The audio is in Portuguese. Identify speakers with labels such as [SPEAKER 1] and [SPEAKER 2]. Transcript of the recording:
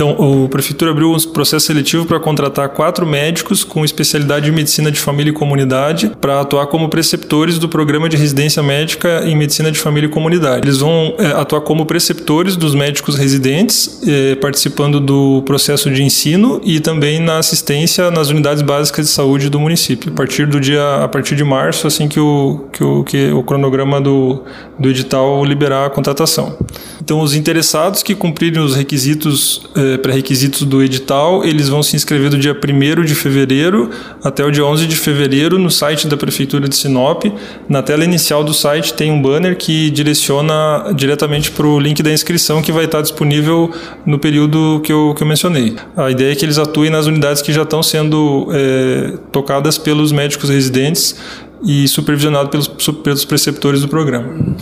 [SPEAKER 1] Então, o Prefeitura abriu um processo seletivo para contratar quatro médicos com especialidade em medicina de família e comunidade para atuar como preceptores do programa de residência médica em medicina de família e comunidade. Eles vão é, atuar como preceptores dos médicos residentes, é, participando do processo de ensino e também na assistência nas unidades básicas de saúde do município. A partir do dia, a partir de março, assim que o, que o, que o cronograma do, do edital liberar a contratação. Então, os interessados que cumprirem os requisitos, eh, pré-requisitos do edital, eles vão se inscrever do dia 1 de fevereiro até o dia 11 de fevereiro no site da Prefeitura de Sinop. Na tela inicial do site tem um banner que direciona diretamente para o link da inscrição que vai estar disponível no período que eu, que eu mencionei. A ideia é que eles atuem nas unidades que já estão sendo eh, tocadas pelos médicos residentes e supervisionado pelos, pelos preceptores do programa.